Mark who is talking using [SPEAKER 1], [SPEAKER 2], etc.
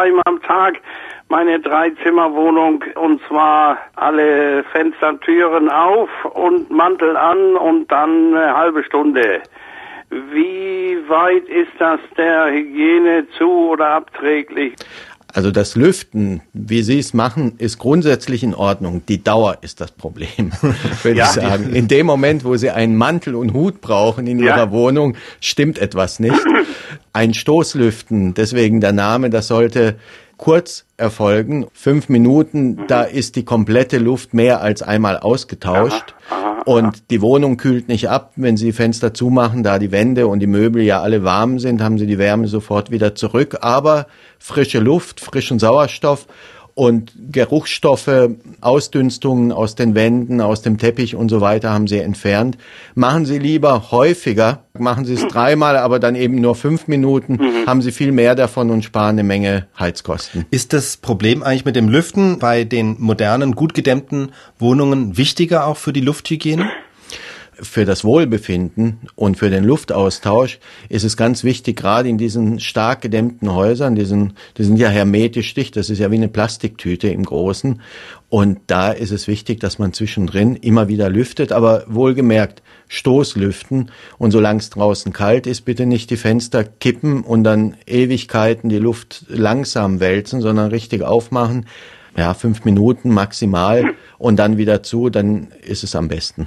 [SPEAKER 1] zweimal am Tag meine Dreizimmerwohnung und zwar alle Fenstertüren auf und Mantel an und dann eine halbe Stunde. Wie weit ist das der Hygiene zu oder abträglich?
[SPEAKER 2] Also das Lüften, wie Sie es machen, ist grundsätzlich in Ordnung. Die Dauer ist das Problem, würde ja. ich sagen. In dem Moment, wo Sie einen Mantel und Hut brauchen in ja. Ihrer Wohnung, stimmt etwas nicht. Ein Stoßlüften, deswegen der Name, das sollte kurz erfolgen. Fünf Minuten, mhm. da ist die komplette Luft mehr als einmal ausgetauscht. Aha, aha, und die Wohnung kühlt nicht ab. Wenn Sie Fenster zumachen, da die Wände und die Möbel ja alle warm sind, haben Sie die Wärme sofort wieder zurück. Aber frische Luft, frischen Sauerstoff und Geruchsstoffe, Ausdünstungen aus den Wänden, aus dem Teppich und so weiter haben sie entfernt. Machen Sie lieber häufiger, machen Sie es dreimal, aber dann eben nur fünf Minuten, mhm. haben Sie viel mehr davon und sparen eine Menge Heizkosten.
[SPEAKER 3] Ist das Problem eigentlich mit dem Lüften bei den modernen, gut gedämmten Wohnungen wichtiger auch für die Lufthygiene?
[SPEAKER 2] Für das Wohlbefinden und für den Luftaustausch ist es ganz wichtig, gerade in diesen stark gedämmten Häusern, diesen, die sind ja hermetisch dicht, das ist ja wie eine Plastiktüte im Großen. Und da ist es wichtig, dass man zwischendrin immer wieder lüftet, aber wohlgemerkt Stoßlüften. Und solange es draußen kalt ist, bitte nicht die Fenster kippen und dann Ewigkeiten die Luft langsam wälzen, sondern richtig aufmachen. Ja, fünf Minuten maximal und dann wieder zu, dann ist es am besten.